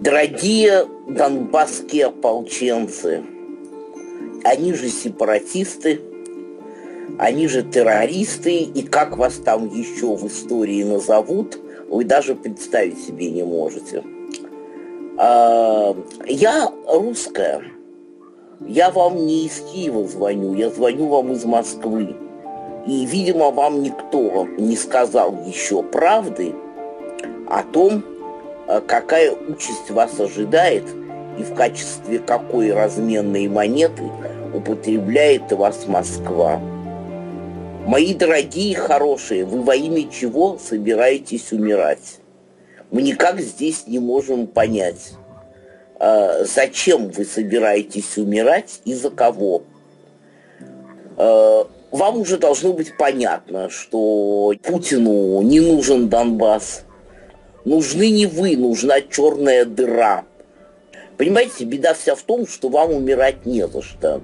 Дорогие донбасские ополченцы, они же сепаратисты, они же террористы, и как вас там еще в истории назовут, вы даже представить себе не можете. А, я русская, я вам не из Киева звоню, я звоню вам из Москвы. И, видимо, вам никто не сказал еще правды о том, а какая участь вас ожидает и в качестве какой разменной монеты употребляет вас Москва. Мои дорогие хорошие, вы во имя чего собираетесь умирать? Мы никак здесь не можем понять, а, зачем вы собираетесь умирать и за кого. Вам уже должно быть понятно, что Путину не нужен Донбасс – Нужны не вы, нужна черная дыра. Понимаете, беда вся в том, что вам умирать не за что.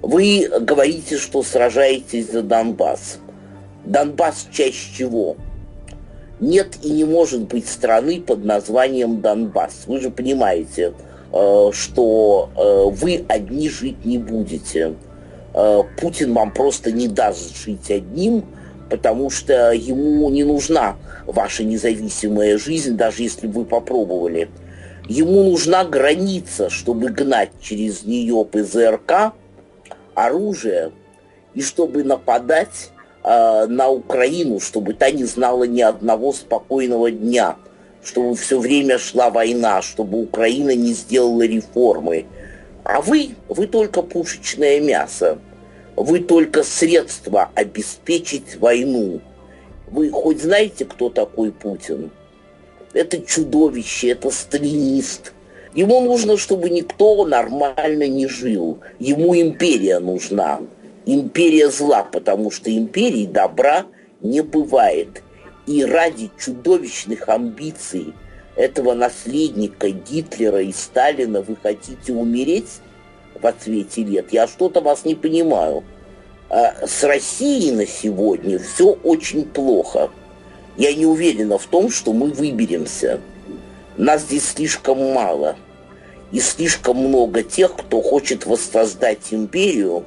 Вы говорите, что сражаетесь за Донбасс. Донбасс чаще чего? Нет и не может быть страны под названием Донбасс. Вы же понимаете, э, что э, вы одни жить не будете. Э, Путин вам просто не даст жить одним, потому что ему не нужна ваша независимая жизнь, даже если вы попробовали. Ему нужна граница, чтобы гнать через нее ПЗРК, оружие, и чтобы нападать э, на Украину, чтобы та не знала ни одного спокойного дня, чтобы все время шла война, чтобы Украина не сделала реформы. А вы, вы только пушечное мясо. Вы только средство обеспечить войну. Вы хоть знаете, кто такой Путин? Это чудовище, это сталинист. Ему нужно, чтобы никто нормально не жил. Ему империя нужна. Империя зла, потому что империи добра не бывает. И ради чудовищных амбиций этого наследника Гитлера и Сталина вы хотите умереть? в отсвете лет. Я что-то вас не понимаю. А с Россией на сегодня все очень плохо. Я не уверена в том, что мы выберемся. Нас здесь слишком мало. И слишком много тех, кто хочет воссоздать империю,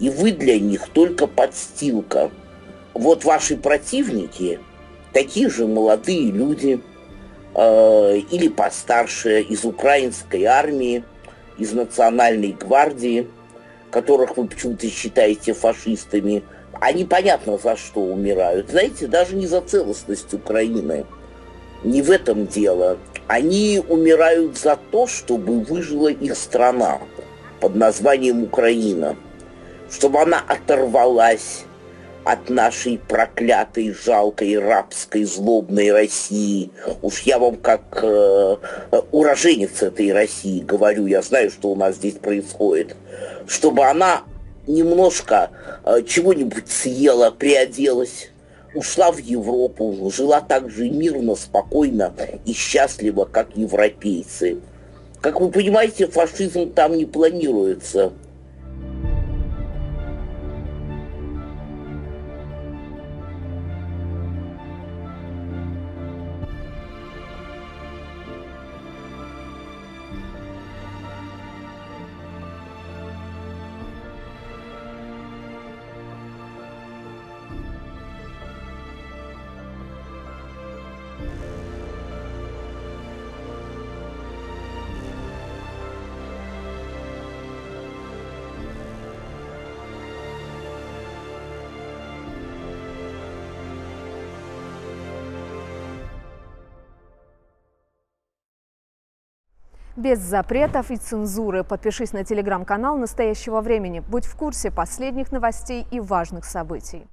и вы для них только подстилка. Вот ваши противники, такие же молодые люди, э, или постарше из украинской армии, из Национальной гвардии, которых вы почему-то считаете фашистами, они понятно за что умирают. Знаете, даже не за целостность Украины. Не в этом дело. Они умирают за то, чтобы выжила их страна под названием Украина. Чтобы она оторвалась от нашей проклятой, жалкой, рабской, злобной России. Уж я вам как э, уроженец этой России говорю, я знаю, что у нас здесь происходит. Чтобы она немножко э, чего-нибудь съела, приоделась, ушла в Европу, жила так же мирно, спокойно и счастливо, как европейцы. Как вы понимаете, фашизм там не планируется. Без запретов и цензуры. Подпишись на телеграм-канал настоящего времени. Будь в курсе последних новостей и важных событий.